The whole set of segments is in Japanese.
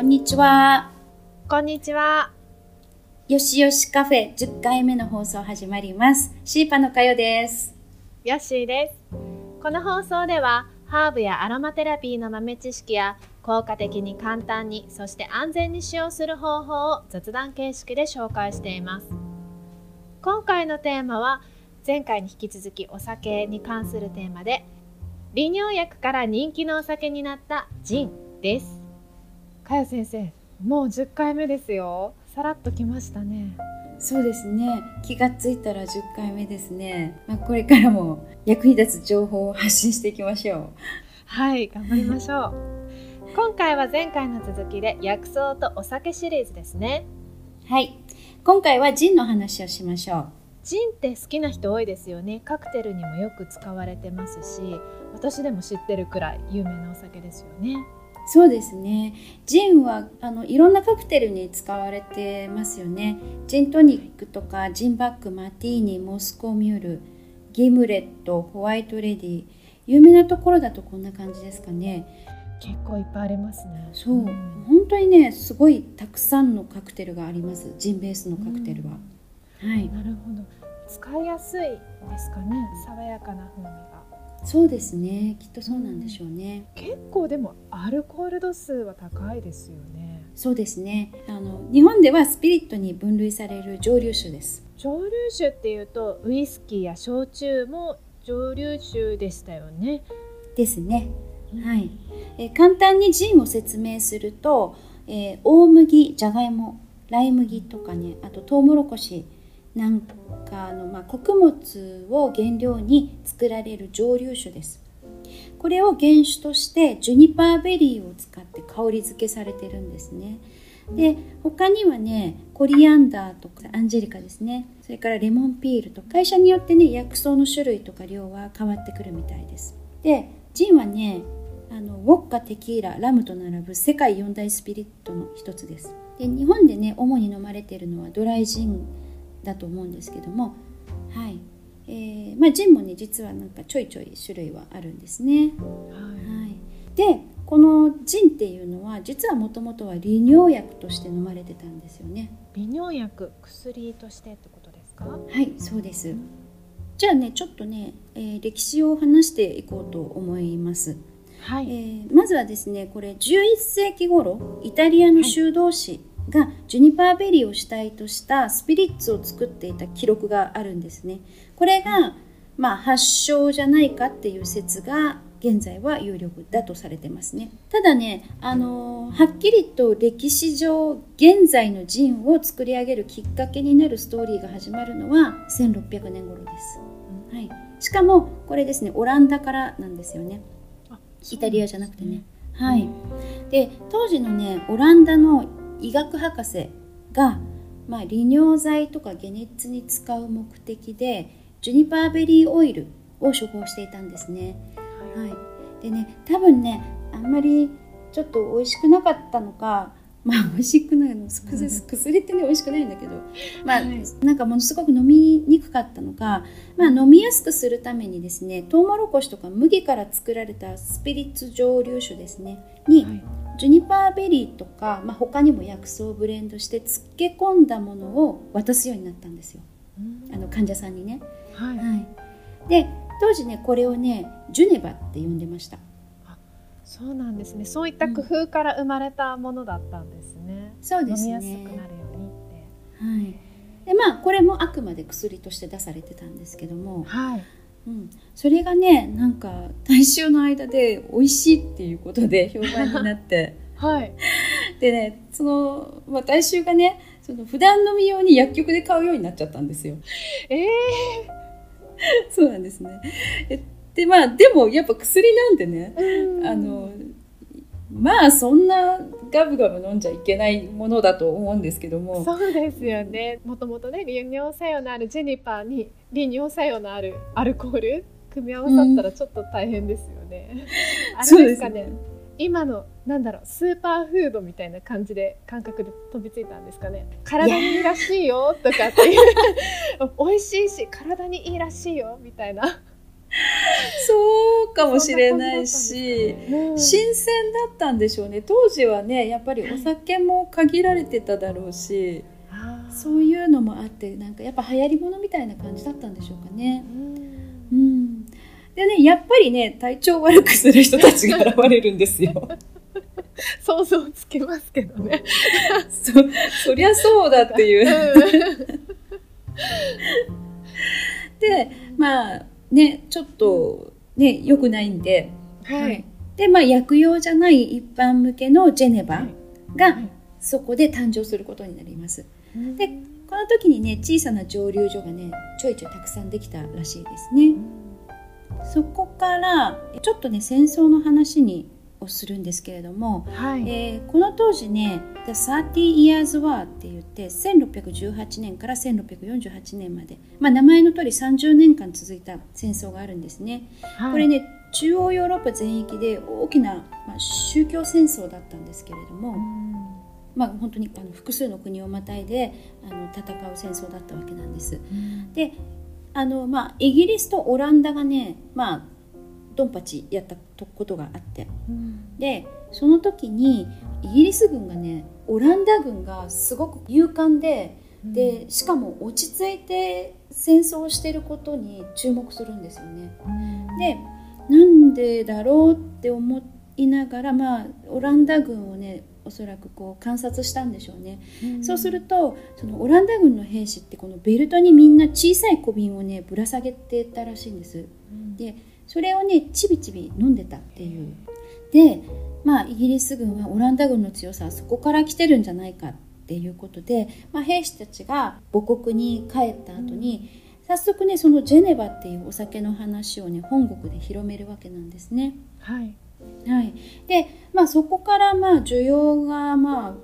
こんにちは。こんにちは。よしよしカフェ10回目の放送始まります。シーパのかよです。ヨッシーです。この放送では、ハーブやアロマテラピーの豆知識や、効果的に簡単に、そして安全に使用する方法を雑談形式で紹介しています。今回のテーマは、前回に引き続きお酒に関するテーマで、利尿薬から人気のお酒になったジンです。かよ先生、もう10回目ですよ。さらっときましたね。そうですね。気がついたら10回目ですね。まあ、これからも役に立つ情報を発信していきましょう。はい、頑張りましょう。今回は前回の続きで薬草とお酒シリーズですね。はい。今回はジンの話をしましょう。ジンって好きな人多いですよね。カクテルにもよく使われてますし、私でも知ってるくらい有名なお酒ですよね。そうですね。ジンはあのいろんなカクテルに使われてますよね。ジントニックとかジンバック、マティーニ、モスコミュール、ギムレット、ホワイトレディ。有名なところだとこんな感じですかね。結構いっぱいありますね。そう、うん、本当にね、すごいたくさんのカクテルがあります。ジンベースのカクテルは。うん、はい。なるほど。使いやすいですかね。爽やかな風味が。そうですね。きっとそうなんでしょうね、うん、結構でもアルコール度数は高いですよね。そうですね。あの日本ではスピリットに分類される蒸留酒です。蒸留酒っていうとウイスキーや焼酎も蒸留酒でしたよね。ですね、うん、はい、えー、簡単にジンを説明すると、えー、大麦じゃがいもライ麦とかねあとトウモロコシなんかあの、まあ、穀物を原料に作られる蒸留酒です。これを原酒としてジュニパーベリーを使って香り付けされてるんですね。で他にはねコリアンダーとかアンジェリカですねそれからレモンピールと会社によってね薬草の種類とか量は変わってくるみたいです。でジンはねあのウォッカテキーララムと並ぶ世界四大スピリットの一つです。で日本でね主に飲まれているのはドライジンだと思うんですけども、はいえーまあ、ジンもね実はなんかちょいちょい種類はあるんですね。はい、はい、でこのジンっていうのは実はもともとは利尿薬として飲まれてたんですよね。利尿薬薬としてってことですか？はいそうです。じゃあねちょっとね、えー、歴史を話していこうと思います。はいえー、まずはですねこれ11世紀頃イタリアの修道士、はいがジュニパーベリーを主体としたスピリッツを作っていた記録があるんですね。これが、まあ、発祥じゃないかっていう説が現在は有力だとされてますね。ただね、あのー、はっきりと歴史上現在のジンを作り上げるきっかけになるストーリーが始まるのは1600年頃です。はい、しかもこれですねオランダからなんですよね。イタリアじゃなくてね。はい、で当時のねオランダの医学博士が、まあ、利尿剤とか解熱に使う目的でジュニパーベリーオイルを処方していたんですね。はい、でね多分ねあんまりちょっと美味しくなかったのかまあ美味しくないの薬ってね美味しくないんだけどまあ、はい、なんかものすごく飲みにくかったのか、まあ、飲みやすくするためにですねトウモロコシとか麦から作られたスピリッツ蒸留酒ですねに、はいジュニパーベリーとか、まあ、他にも薬草をブレンドして漬け込んだものを渡すようになったんですよ、あの患者さんにね。はい、はい、で当時ねこれをねジュネバって呼んでました。あそうなんですね。そういった工夫から生まれたものだったんですね、うん、そうですね。飲みやすくなるようにって。はい。でまあこれもあくまで薬として出されてたんですけども、はいうん、それがねなんか大衆の間で美味しいっていうことで 評判になって。はい。でねその、まあ、大衆がねその普段飲み用に薬局で買うようになっちゃったんですよ。えー、そうなんですね。でまあでもやっぱ薬なんでねあのまあそんなガブガブ飲んじゃいけないものだと思うんですけども。そうですよね。もともとね利尿作用のあるジェニパーに利尿作用のあるアルコール組み合わさったらちょっと大変ですよね、うん、あれですかね。今のなんだろうスーパーフードみたいな感じで感覚で飛びついたんですかね。体にいいらしいよとかっていう。美味しいし体にいいらしいよみたいな そうかもしれないし、うん新鮮だったんでしょうね当時はねやっぱりお酒も限られてただろうし、そういうのもあってなんかやっぱ流行りものみたいな感じだったんでしょうかね。うんうん、でねやっぱりね体調悪くする人たちが現れるんですよ。想像つきますけどね。そそりゃそうだっていう。でまあねちょっとね良くないんで、はい。でまあ薬用じゃない一般向けのジェネバはいがそこで誕生することになります。でこの時にね小さな蒸留所がねちょいちょいたくさんできたらしいですね。そこからちょっとね戦争の話にをするんですけれども、はい。えーこの当時ね「The 30 Years War」って言って1618年から1648年まで、まあ、名前の通り30年間続いた戦争があるんですね。はいこれ。ね中央ヨーロッパ全域で大きな、まあ、宗教戦争だったんですけれども、まあ、本当にあの複数の国をまたいであの戦う戦争だったわけなんです。であの、まあ、イギリスとオランダがね、まあ、ドンパチやったことがあってでその時にイギリス軍がねオランダ軍がすごく勇敢ででしかも落ち着いて戦争をしていることに注目するんですよね。でなんでだろうって思いながら、まあ、オランダ軍をねおそらくこう観察したんでしょうね。そうするとそのオランダ軍の兵士ってこのベルトにみんな小さい小瓶をねぶら下げてたらしいんです。でそれをねちびちび飲んでたっていう。でまあイギリス軍はオランダ軍の強さはそこから来てるんじゃないかっていうことで、まあ、兵士たちが母国に帰った後に、早速ねそのジェネバっていうお酒の話をね本国で広めるわけなんですね。はい。はい、で、まあ、そこからまあ需要がまあ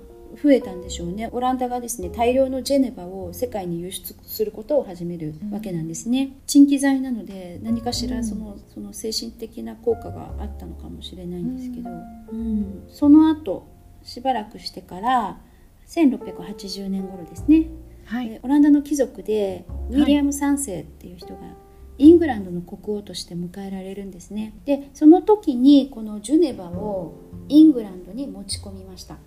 増えたんでしょうね。オランダがですね大量のジェネバを世界に輸出することを始めるわけなんですね、鎮気剤なので何かしらその,、その精神的な効果があったのかもしれないんですけど、うん。その後しばらくしてから1680年頃ですね、はい。でオランダの貴族でウィリアム3世っていう人がイングランドの国王として迎えられるんですね。でその時にこのジュネバをイングランドに持ち込みました。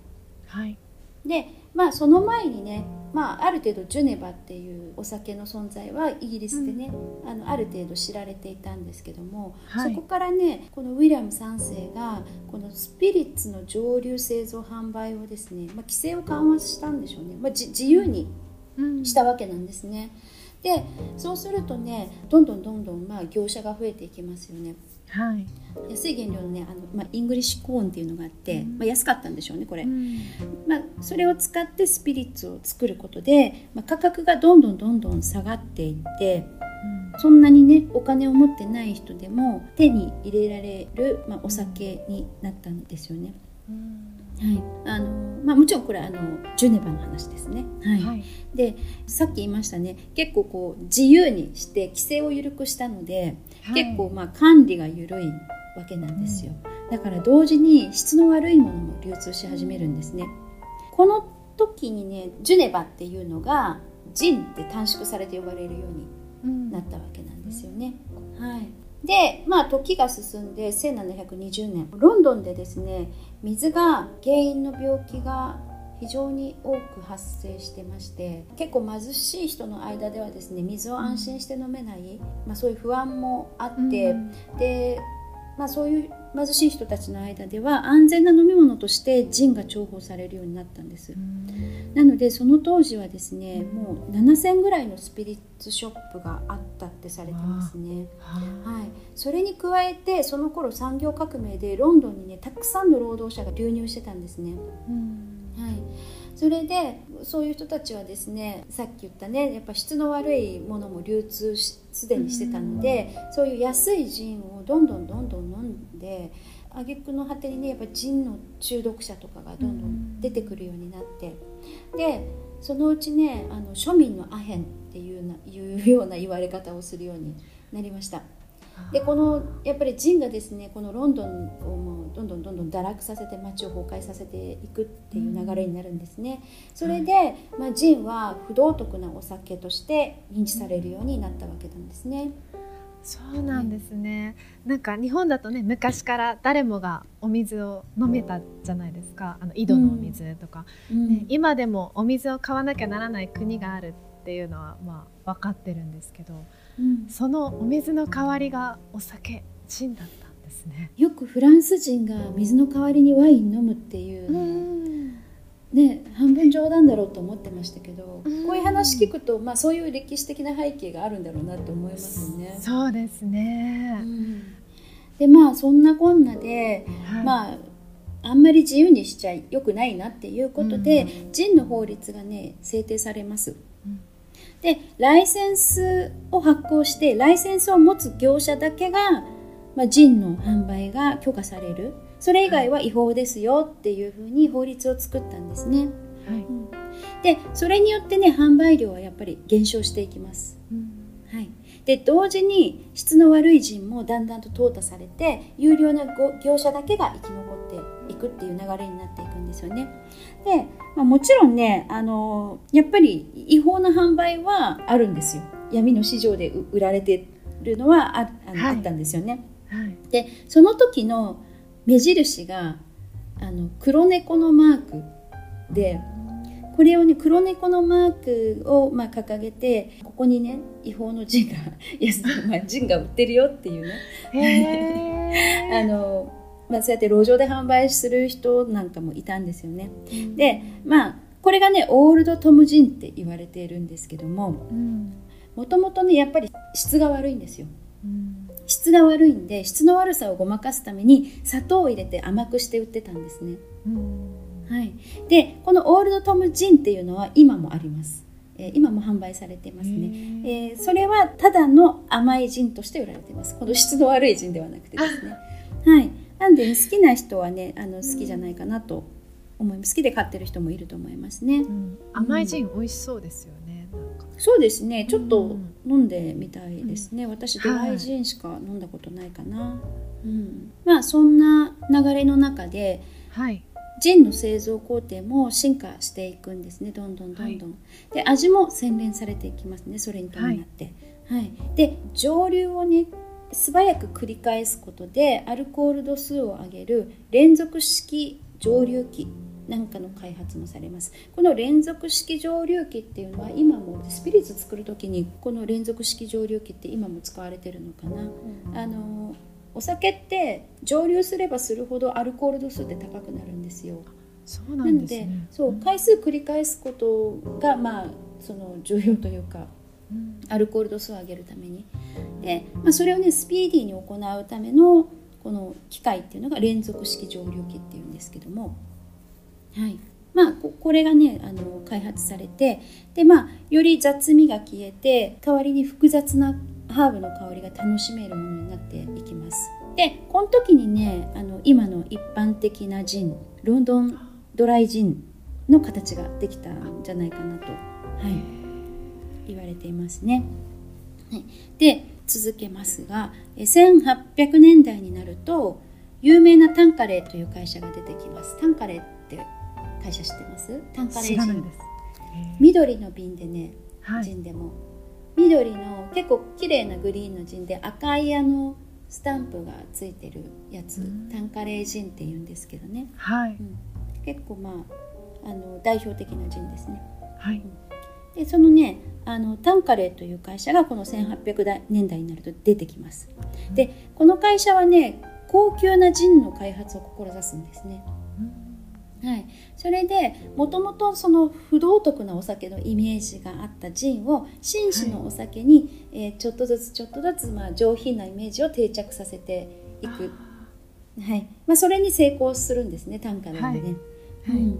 はい。でまあその前にね、まあ、ある程度ジュネバっていうお酒の存在はイギリスでね、あのある程度知られていたんですけども、はいそこからねこのウィリアム3世がこのスピリッツの蒸留製造販売をですね、まあ、規制を緩和したんでしょうね、まあ、じ自由にしたわけなんですね。でそうするとねどんどんどんどんまあ業者が増えていきますよね。はい。安い原料のねあの、まあ、 English corn っていうのがあって、まあ、安かったんでしょうねこれ、まあ、それを使ってスピリッツを作ることで、まあ、価格がどんどんどんどん下がっていってそんなにねお金を持ってない人でも手に入れられる、まあ、お酒になったんですよね。はい。あのまあ、もちろんこれあのジュネバの話ですね。はい。はい。でさっき言いましたね。結構こう自由にして規制を緩くしたので、結構まあ管理が緩いわけなんですよ、だから同時に質の悪いものも流通し始めるんですね。この時にねジュネバっていうのがジンって短縮されて呼ばれるようになったわけなんですよね、はい、でまあ時が進んで1720年ロンドンでですね水が原因の病気が非常に多く発生してまして結構貧しい人の間ではですね水を安心して飲めない、まあ、そういう不安もあって、で、まあ、そういう貧しい人たちの間では安全な飲み物としてジンが重宝されるようになったんです。なのでその当時はですねもう7,000ぐらいのスピリッツショップがあったってされてますね。はい、それに加えてその頃産業革命でロンドンにねたくさんの労働者が流入してたんですね。はい、それでそういう人たちはですねさっき言ったねやっぱ質の悪いものも流通しすでにしてたので、そういう安いジンをどんどんどんどんで挙句の果てにねやっぱジンの中毒者とかがどんどん出てくるようになって、でそのうちねあの庶民のアヘンっていうないうような言われ方をするようになりました。でこのやっぱりジンがですねこのロンドンをもうどんどんどんどん堕落させて街を崩壊させていくっていう流れになるんですね。それで、まあ、ジンは不道徳なお酒として認知されるようになったわけなんですね。そうなんですね、なんか日本だとね昔から誰もがお水を飲めたじゃないですか。あの井戸のお水とか、うん。ね今でもお水を買わなきゃならない国があるっていうのはまあ分かってるんですけどうん。そのお水の代わりがお酒ジンだったんですね。よくフランス人が水の代わりにワイン飲むっていうのね、半分冗談だろうと思ってましたけど、うんこういう話聞くと、まあ、そういう歴史的な背景があるんだろうなって思いますよね。そうですうね。んでまあそんなこんなで、はいまああんまり自由にしちゃよくないなっていうことで、うんジンの法律がね制定されます。うんでライセンスを発行してライセンスを持つ業者だけが、まあ、ジンの販売が許可されるそれ以外は違法ですよっていうふうに法律を作ったんですね。はいでそれによってね販売量はやっぱり減少していきます。はい、で同時に質の悪い人もだんだんと淘汰されて有料なご業者だけが生き残っていくっていう流れになっていくんですよね。で、まあ、もちろんねあのやっぱり違法な販売はあるんですよ。闇の市場でう売られてるのはああの、はいあったんですよね。はいでその時の目印があの黒猫のマークでこれをね黒猫のマークを、まあ、掲げてここにね違法のジンが いや、まあ、ジンが売ってるよっていうねへ あの、まあ、そうやって路上で販売する人なんかもいたんですよね。ーでまあこれがねオールドトムジンって言われているんですけどもうんもともとねやっぱり質が悪いんですよ。うん質が悪いんで質の悪さをごまかすために砂糖を入れて甘くして売ってたんですね。うん。はい、でこのオールドトムジンっていうのは今もあります、えー今も販売されてますね、へえーそれはただの甘いジンとして売られてます。この質の悪いジンではなくてですね。はい。なんで好きな人はねあの好きじゃないかなと思います。好きで買ってる人もいると思いますね。うん。甘いジン美味しそうですよそうですね。ちょっとうん飲んでみたいですね、私ドライジンしか飲んだことないかな、うん、まあそんな流れの中ではい。ジンの製造工程も進化していくんですね。どんどんどんどん、で味も洗練されていきますね。それに伴って、はい。で蒸留をね素早く繰り返すことでアルコール度数を上げる連続式蒸留機なんかの開発もされます。この連続式蒸留機っていうのは今もスピリッツ作る時にこの連続式蒸留機って今も使われてるのかな。あのお酒って蒸留すればするほどアルコール度数って高くなるんですよ。そうななんのでですね。そう回数繰り返すことがまあその重要というかうん。アルコール度数を上げるために。で、まあ、それをねスピーディーに行うためのこの機械っていうのが連続式蒸留機っていうんですけどもはいまあこれがねあの開発されてでまあより雑味が消えて代わりに複雑なハーブの香りが楽しめるものになっていきますでこの時にねあの今の一般的なジンロンドンドライジンの形ができたんじゃないかなと、はい、言われていますね。はい、で続けますが1800年代になると有名なタンカレーという会社が出てきます。タンカレーって会社知ってます？タンカレージン。緑の瓶でね、はい。ジンでも緑の結構綺麗なグリーンのジンで赤いあのスタンプがついてるやつ、うんタンカレージンって言うんですけどね、はい。うん、結構まああの代表的なジンですね。はい。でそのねあのタンカレーという会社がこの1800年代になると出てきます。でこの会社はね高級なジンの開発を志すんですね。はい、それでもともとその不道徳なお酒のイメージがあったジンを紳士のお酒に、えーちょっとずつちょっとずつ、まあ、上品なイメージを定着させていく、はい。まあ、それに成功するんですねタンカレーでね。はい。うん。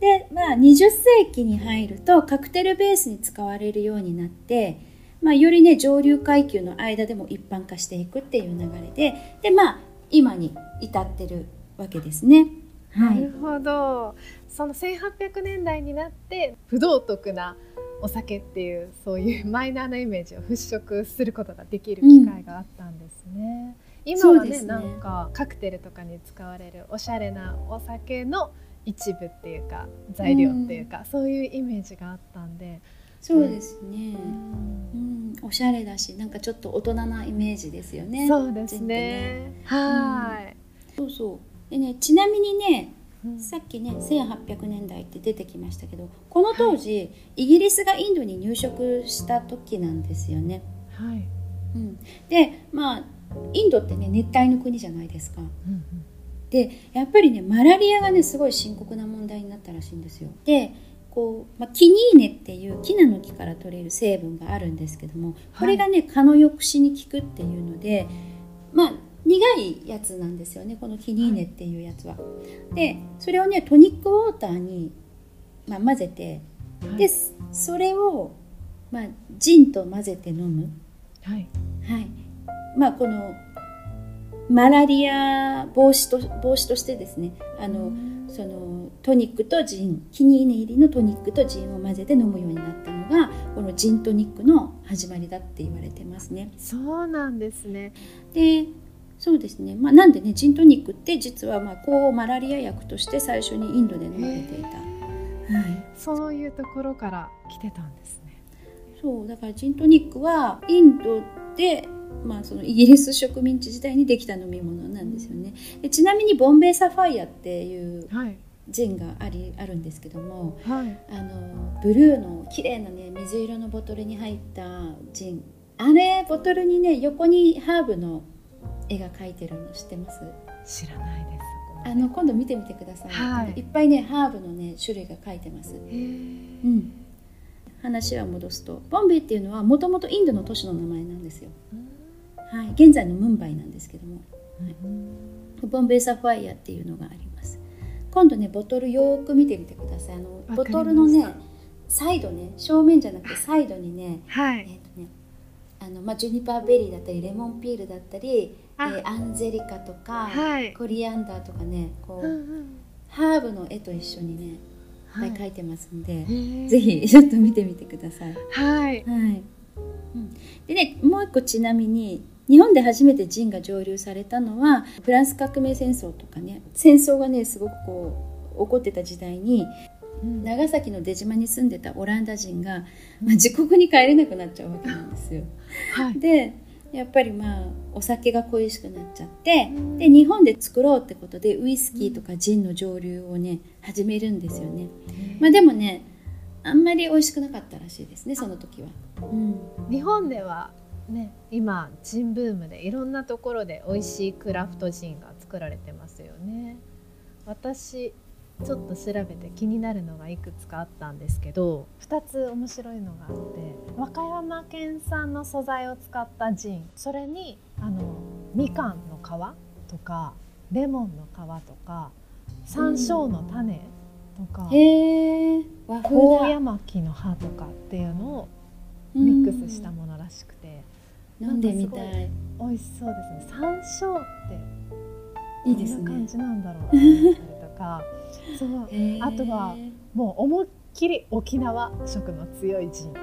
で、まあ、20世紀に入るとカクテルベースに使われるようになって、まあ、よりね上流階級の間でも一般化していくっていう流れでで、まあ、今に至ってるわけですね。はないるほど。その1800年代になって不道徳なお酒っていうそういうマイナーなイメージを払拭することができる機会があったんですね。今はねねなんかカクテルとかに使われるおしゃれなお酒の一部っていうか材料っていうか、そういうイメージがあったんで。そうですね、うん。うん、おしゃれだしなんかちょっと大人なイメージですよね。そうですジンってね。はい。そうそうでねちなみにねうんさっきね1800年代って出てきましたけどこの当時、イギリスがインドに入植した時なんですよね。はい。うん、でまあインドってね熱帯の国じゃないですか。うんでやっぱりねマラリアがねすごい深刻な問題になったらしいんですよ。でこう、まあ、キニーネっていうキナの木から取れる成分があるんですけどもこれがね蚊の抑止に効くっていうのでまあ苦いやつなんですよねこのキニーネっていうやつは。でそれをねトニックウォーターに、まあ、混ぜてうんでそれを、まあ、ジンと混ぜて飲む。はい。はい、まあこのマラリア防止と防止としてですねあの、そのトニックとジンキニーネ入りのトニックとジンを混ぜて飲むようになったのがこのジントニックの始まりだって言われてますね。そうなんですね。でそうですね、まあ、なんでねジントニックって実はまあ抗マラリア薬として最初にインドで飲まれていた。はいそういうところから来てたんですね。そうだからジントニックはインドで、まあ、そのイギリス植民地時代にできた飲み物なんですよねでちなみにボンベイサファイアっていうはい。ジンがありあるんですけどもはい。あのブルーの綺麗なね水色のボトルに入ったジンあれボトルにね横にハーブの絵が描いてるの知ってます？知らないです。あの今度見てみてください、はい。いっぱいねハーブのね種類が書いてます。うん。話は戻すとボンベイっていうのはもともとインドの都市の名前なんですよ。はい、現在のムンバイなんですけども。ボンベイサファイアっていうのがあります。今度ねボトルよーく見てみてください。あのボトルのねサイドね正面じゃなくてサイドにねはえっ、。とねあの、まあ、ジュニパーベリーだったりレモンピールだったり、えあ。ーアンゼリカとか、はい。コリアンダーとかねこう、うんうん。ハーブの絵と一緒にねはい。い描いてますんで、ぜひ ちょっと見てみてください。はい。はい、うん、でねもう一個ちなみに日本で初めてジンが蒸留されたのはフランス革命戦争とかね戦争がねすごくこう起こってた時代に長崎の出島に住んでたオランダ人が、まあ、自国に帰れなくなっちゃうわけなんですよ。はい。でやっぱりまあお酒が恋しくなっちゃってうんで日本で作ろうってことでウイスキーとかジンの蒸留をね始めるんですよね。まあ、でもねあんまり美味しくなかったらしいですねその時は。うん日本ではね今ジンブームでいろんなところで美味しいクラフトジンが作られてますよね私ちょっと調べて気になるのがいくつかあったんですけど2つ面白いのがあって和歌山県産の素材を使ったジン。それにあのみかんの皮とかレモンの皮とか山椒の種とか、和風高だ山木の葉とかっていうのをミックスしたものらしくて。飲んでみたい。美味しそうですね。山椒っていいですどんな感ねじなんだろうとかそう。あとはもう思いっきり沖縄色の強いジンとか。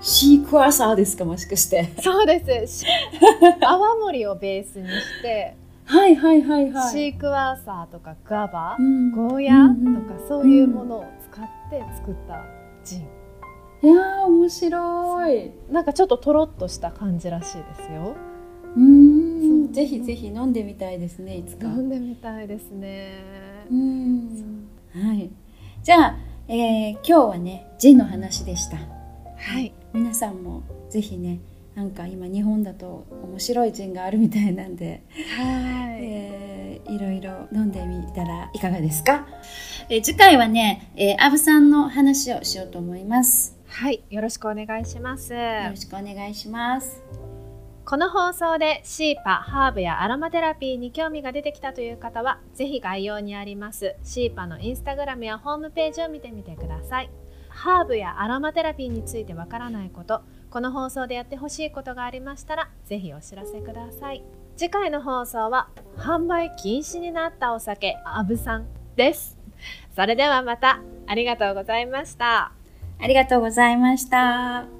シークワーサーですかもしかして。そうです。し泡盛をベースにして、はいはいはいはい。シークワーサーとかガバ、うん。ゴーヤうんうんとかそういうものを使って作ったジン、いやー面白い。なんかちょっととろっとした感じらしいですよ。うーん。ぜひぜひ飲んでみたいですねいつか。飲んでみたいですねうん。はい。じゃあ、えー今日はねジンの話でした。はい。皆さんもぜひねなんか今日本だと面白いジンがあるみたいなんで、はい。えーいろいろ飲んでみたらいかがですか、えー次回はね、えーアブさんの話をしようと思います。はい、よろしくお願いします。よろしくお願いしますこの放送でシーパ、ハーブやアロマテラピーに興味が出てきたという方は、ぜひ概要にありますシーパのインスタグラムやホームページを見てみてください。ハーブやアロマテラピーについてわからないこと、この放送でやってほしいことがありましたら、ぜひお知らせください。次回の放送は、販売禁止になったお酒、アブさんです。それではまた、ありがとうございました。ありがとうございました